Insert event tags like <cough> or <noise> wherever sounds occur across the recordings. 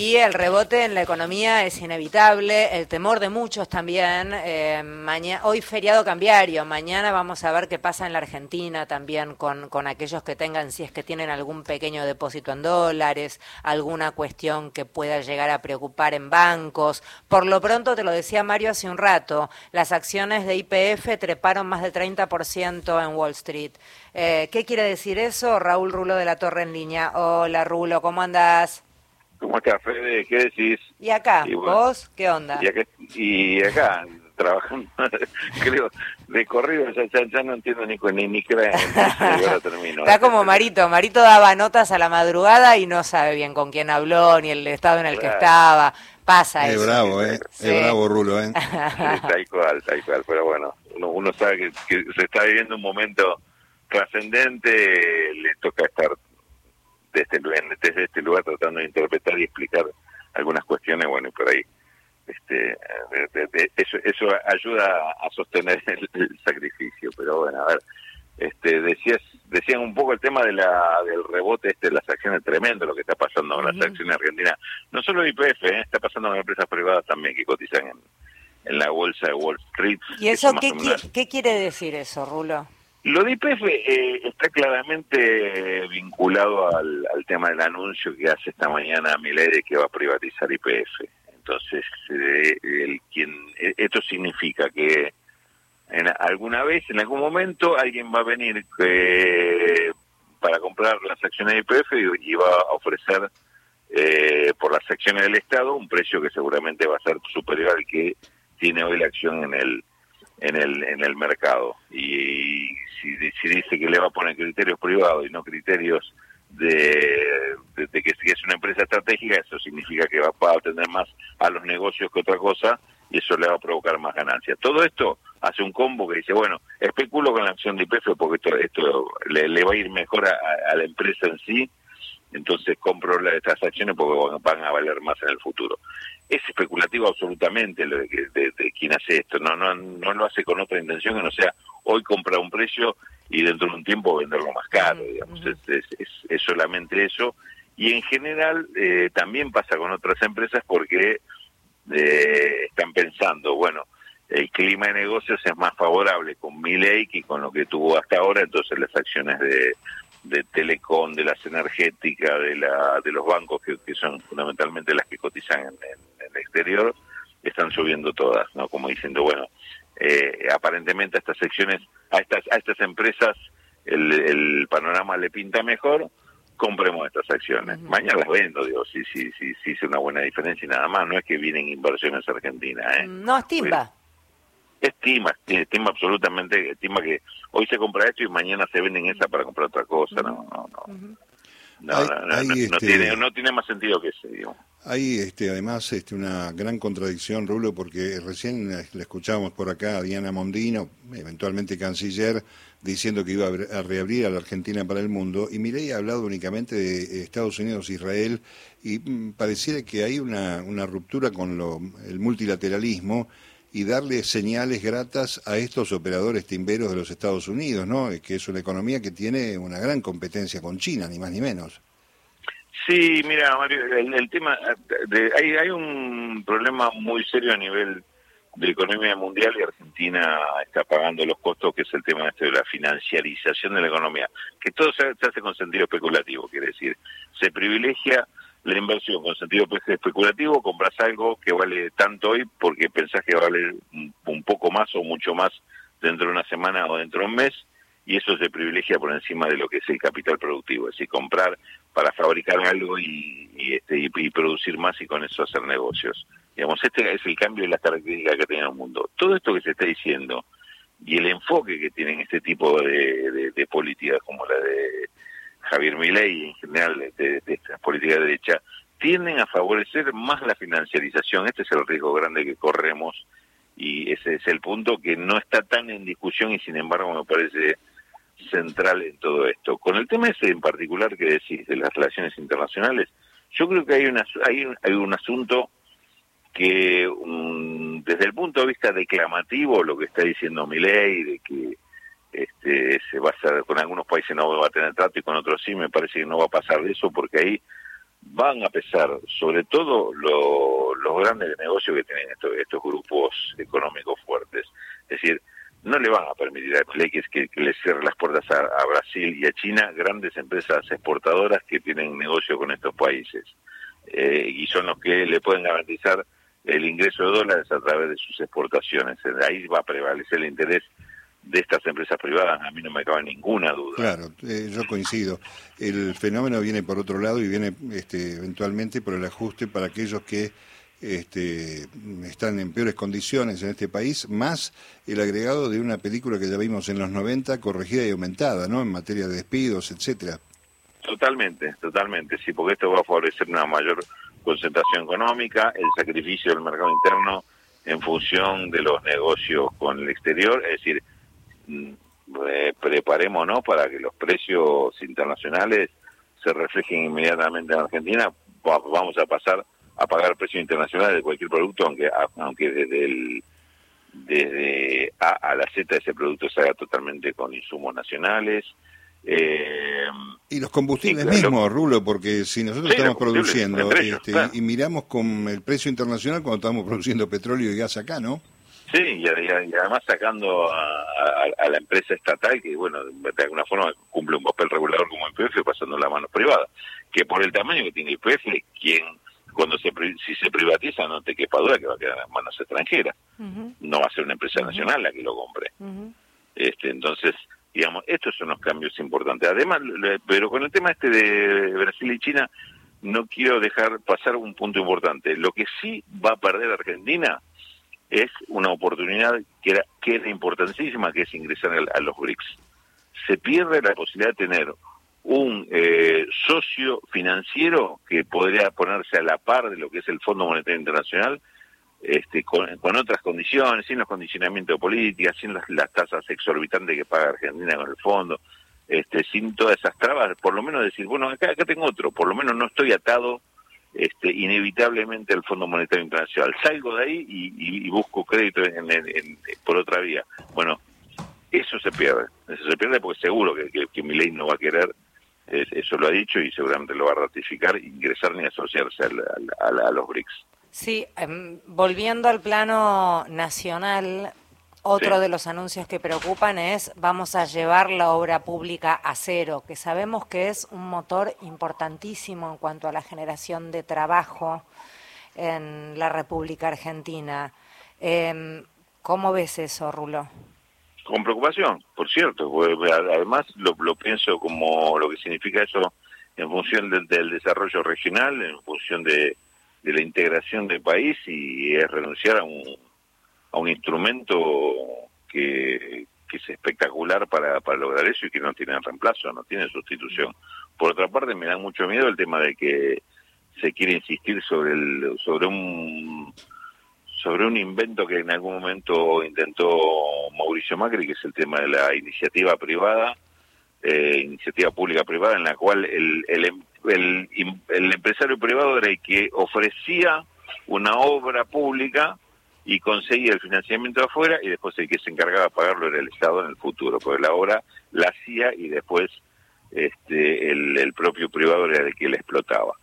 Y el rebote en la economía es inevitable, el temor de muchos también. Eh, hoy feriado cambiario, mañana vamos a ver qué pasa en la Argentina también con, con aquellos que tengan, si es que tienen algún pequeño depósito en dólares, alguna cuestión que pueda llegar a preocupar en bancos. Por lo pronto, te lo decía Mario hace un rato, las acciones de IPF treparon más del 30% en Wall Street. Eh, ¿Qué quiere decir eso? Raúl Rulo de la Torre en línea. Hola Rulo, ¿cómo andás? ¿Cómo estás, Fede? ¿Qué decís? ¿Y acá? ¿Vos? ¿Qué onda? Y acá, trabajando, <laughs> creo, de corrido, ya, no entiendo ni, ni, ni qué termino. Está como Marito, Marito daba notas a la madrugada y no sabe bien con quién habló, ni el estado en el que estaba. Pasa es bravo, ¿eh? Es bravo, Rulo, ¿eh? <laughs> tal cual, tal cual, pero bueno, uno, sabe que, que se está viviendo un momento trascendente, le toca estar desde, desde este lugar tratando de interpretar y explicar algunas cuestiones, bueno, y por ahí este eso, eso ayuda a sostener <laughs> el, sacrificio, pero bueno, a ver, este decías decían un poco el tema de la del rebote este de las acciones tremendo lo que está pasando con las acciones argentinas, no solo IPF, ¿eh? está pasando con empresas privadas también que cotizan en, en la bolsa de Wall Street. ¿Y eso, qué, qué quiere decir eso, Rulo? Lo de IPF eh, está claramente vinculado al, tema del anuncio que hace esta mañana Milei de que va a privatizar IPF. Entonces, eh, el, quien, e, esto significa que en, alguna vez, en algún momento, alguien va a venir eh, para comprar las acciones de IPF y, va a ofrecer por las acciones del Estado un precio que seguramente va a ser superior al que tiene hoy la acción en el en el en el mercado y si, dice que le va a poner criterios privados y no criterios de, de, que, es una empresa estratégica, eso significa que va, a atender más a los negocios que otra cosa y eso le va a provocar más ganancias. Todo esto hace un combo que dice, bueno, especulo con la acción de IPF porque esto, esto le, va a ir mejor a, la empresa en sí, entonces compro estas acciones porque van a valer más en el futuro. Es especulativo absolutamente lo de, de, quien hace esto, no, no, no lo hace con otra intención que no sea hoy comprar un precio y dentro de un tiempo venderlo más caro, digamos, es, es, solamente eso. Y en general eh, también pasa con otras empresas porque eh, están pensando, bueno, el clima de negocios es más favorable con Milei que con lo que tuvo hasta ahora, entonces las acciones de, de Telecom, de las energéticas, de, la, de los bancos, que, que son fundamentalmente las que cotizan en, en, el exterior, están subiendo todas, ¿no? Como diciendo, bueno, eh, aparentemente a estas secciones, a estas, a estas empresas el, panorama le pinta mejor, compremos estas acciones. Mañana las vendo, digo, sí, sí, sí, sí, es una buena diferencia y nada más, no es que vienen inversiones argentinas. ¿eh? No, estima. Estima, estima absolutamente, estima que hoy se compra esto y mañana se venden esa para comprar otra cosa, no, no, no. No, no, no, este tiene, no tiene más sentido que ese, digamos. Hay este, además este, una gran contradicción, Rulo, porque recién la escuchábamos por acá a Diana Mondino, eventualmente canciller, diciendo que iba a reabrir a la Argentina para el mundo, y Milei ha hablado únicamente de Estados Unidos, Israel, y mm, pareciera que hay una, una ruptura con lo, el multilateralismo y darle señales gratas a estos operadores timberos de los Estados Unidos, ¿no? Que es una economía que tiene una gran competencia con China, ni más ni menos. Sí, mira, Mario, el, tema, de, hay, hay un problema muy serio a nivel de economía mundial y Argentina está pagando los costos, que es el tema este de la financiarización de la economía, que todo se, hace con sentido especulativo, quiere decir, se privilegia la inversión con sentido especulativo, compras algo que vale tanto hoy porque pensás que vale un poco más o mucho más dentro de una semana o dentro de un mes, y eso se privilegia por encima de lo que es el capital productivo, es decir, comprar para fabricar algo y, este, y, producir más y con eso hacer negocios. Digamos, este es el cambio de las características que tiene el mundo. Todo esto que se está diciendo y el enfoque que tienen este tipo de, de, políticas como la de Javier Milei en general de, de estas políticas de derecha, tienden a favorecer más la financiarización. Este es el riesgo grande que corremos y ese es el punto que no está tan en discusión y sin embargo me parece central en todo esto. Con el tema ese en particular que decís de las relaciones internacionales, yo creo que hay, una, hay, un, hay un asunto que desde el punto de vista declamativo, lo que está diciendo Milei, de que este, se va a hacer, con algunos países no va a tener trato y con otros sí, me parece que no va a pasar de eso porque ahí van a pesar sobre todo los grandes negocios que tienen estos, estos grupos económicos fuertes. Es decir, no le van a permitir a Milei que, que, le cierre las puertas a, a, Brasil y a China, grandes empresas exportadoras que tienen negocio con estos países eh, y son los que le pueden garantizar el ingreso de dólares a través de sus exportaciones. Ahí va a prevalecer el interés de estas empresas privadas, a mí no me cabe ninguna duda. Claro, eh, yo coincido. El fenómeno viene por otro lado y viene este, eventualmente por el ajuste para aquellos que este, están en peores condiciones en este país, más el agregado de una película que ya vimos en los 90, corregida y aumentada, ¿no? En materia de despidos, etcétera. Totalmente, totalmente, sí, porque esto va a favorecer una mayor concentración económica, el sacrificio del mercado interno en función de los negocios con el exterior, es decir, eh, preparémonos para que los precios internacionales se reflejen inmediatamente en Argentina, vamos a pasar a pagar precios internacionales de cualquier producto, aunque aunque desde el desde A a la Z ese producto se haga totalmente con insumos nacionales. Eh, y los combustibles mismos, Rulo, porque si nosotros estamos produciendo este, y, miramos con el precio internacional cuando estamos produciendo petróleo y gas acá, ¿no? Sí, y, además sacando a, la empresa estatal que, bueno, de alguna forma cumple un papel regulador como el PF pasando la mano privada, que por el tamaño que tiene el PF, quien cuando se si se privatiza no te quepa duda que va a quedar en manos extranjeras. No va a ser una empresa nacional la que lo compre. Este entonces digamos estos son los cambios importantes. Además pero con el tema este de Brasil y China no quiero dejar pasar un punto importante. Lo que sí va a perder Argentina es una oportunidad que era que era importantísima que es ingresar a los BRICS. Se pierde la posibilidad de tener un eh, socio financiero que podría ponerse a la par de lo que es el Fondo Monetario Internacional, este, con, otras condiciones, sin los condicionamientos de política, sin las, tasas exorbitantes que paga Argentina con el fondo, este, sin todas esas trabas, por lo menos decir, bueno, acá, acá tengo otro, por lo menos no estoy atado este, inevitablemente al Fondo Monetario Internacional. Salgo de ahí y, busco crédito en, por otra vía. Bueno, eso se pierde, eso se pierde porque seguro que, que, que mi ley no va a querer eso lo ha dicho y seguramente lo va a ratificar, ingresar ni asociarse a, los BRICS. Sí, em, volviendo al plano nacional, otro de los anuncios que preocupan es vamos a llevar la obra pública a cero, que sabemos que es un motor importantísimo en cuanto a la generación de trabajo en la República Argentina. Eh, ¿Cómo ves eso, Rulo? con preocupación, por cierto. Además, lo, pienso como lo que significa eso en función del, desarrollo regional, en función de, la integración del país y es renunciar a un, a un instrumento que, que es espectacular para, para lograr eso y que no tiene reemplazo, no tiene sustitución. Por otra parte, me da mucho miedo el tema de que se quiere insistir sobre el sobre un sobre un invento que en algún momento intentó Mauricio Macri, que es el tema de la iniciativa privada, eh, iniciativa pública privada, en la cual el, el, el, el, empresario privado era el que ofrecía una obra pública y conseguía el financiamiento afuera y después el que se encargaba de pagarlo era el Estado en el futuro, porque la obra la hacía y después este, el, propio privado era el que la explotaba.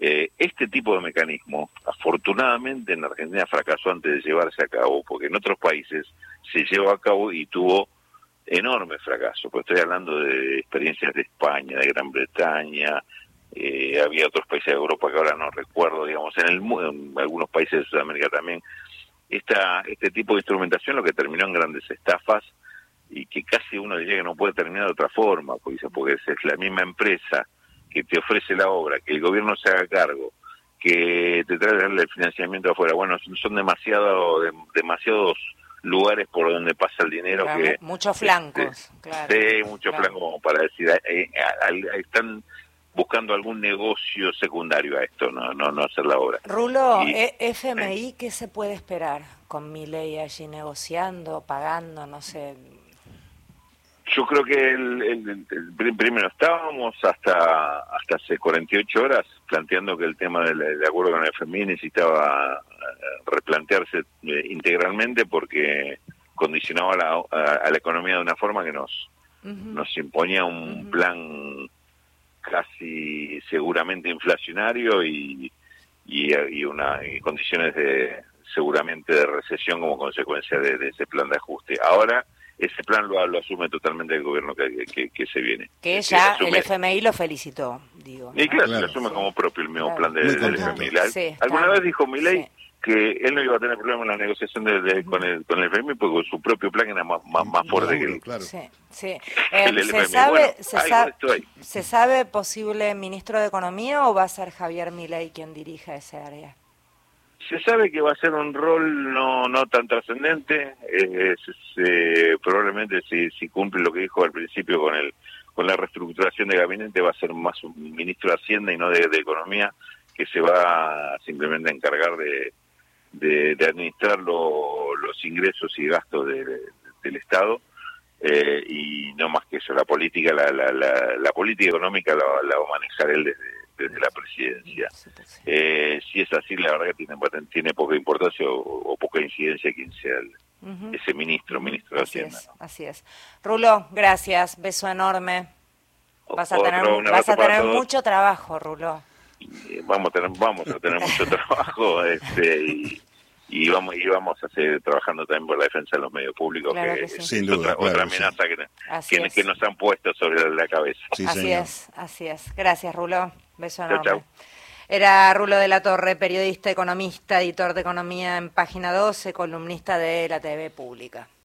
Eh, este tipo de mecanismo, afortunadamente en Argentina fracasó antes de llevarse a cabo, porque en otros países se llevó a cabo y tuvo enorme fracaso. Pues estoy hablando de experiencias de España, de Gran Bretaña, eh, había otros países de Europa que ahora no recuerdo, digamos, en, el, en algunos países de Sudamérica también. Esta, este tipo de instrumentación lo que terminó en grandes estafas y que casi uno diría que no puede terminar de otra forma, porque, porque es la misma empresa que te ofrece la obra, que el gobierno se haga cargo, que te trae el financiamiento afuera. Bueno, son demasiado, demasiados lugares por donde pasa el dinero que muchos flancos este, claro, sí muchos flancos como para decir eh, eh, están buscando algún negocio secundario a esto no no no hacer la obra. Rulo eh, FMI qué se puede esperar con mi ley allí negociando pagando no sé yo creo que el, primero estábamos hasta hasta hace 48 horas planteando que el tema del, acuerdo con el FMI necesitaba eh, replantearse eh, integralmente porque condicionaba a, la economía de una forma que nos nos imponía un plan casi seguramente inflacionario y, y, una, condiciones de seguramente de recesión como consecuencia de, ese plan de ajuste. Ahora ese plan lo, lo asume totalmente el gobierno que, que, se viene. Que ya el FMI lo felicitó, digo. Y claro, lo asume como propio el mismo plan de, del FMI. Alguna vez dijo Milei que él no iba a tener problemas en la negociación de, con, el, con el FMI porque su propio plan era más, más, fuerte que el, claro. sí, sí. <laughs> Eh, ¿se, sabe, se, sabe, ¿Se sabe posible ministro de Economía o va a ser Javier Milei quien dirija ese área? Se sabe que va a ser un rol no no tan trascendente, eh, probablemente si, si cumple lo que dijo al principio con el con la reestructuración de gabinete va a ser más un ministro de Hacienda y no de Economía que se va simplemente a encargar de, de, administrar los ingresos y gastos del Estado eh, y no más que eso, la política, la, la, la, política económica la, va a manejar él desde, la presidencia. Eh, si es así, la verdad que tiene, tiene poca importancia o, poca incidencia quien sea ese ministro, ministro de Hacienda. así es. Rulo, gracias, beso enorme. Vas a tener, vas a tener mucho trabajo, Rulo vamos a tener, vamos a tener mucho <laughs> trabajo este, y, y vamos y vamos a seguir trabajando también por la defensa de los medios públicos que, es otra, amenaza que, que, nos han puesto sobre la cabeza. Así es así es. Gracias Rulo. Beso enorme. Era Rulo de la Torre, periodista, economista, editor de economía en Página 12, columnista de la TV Pública.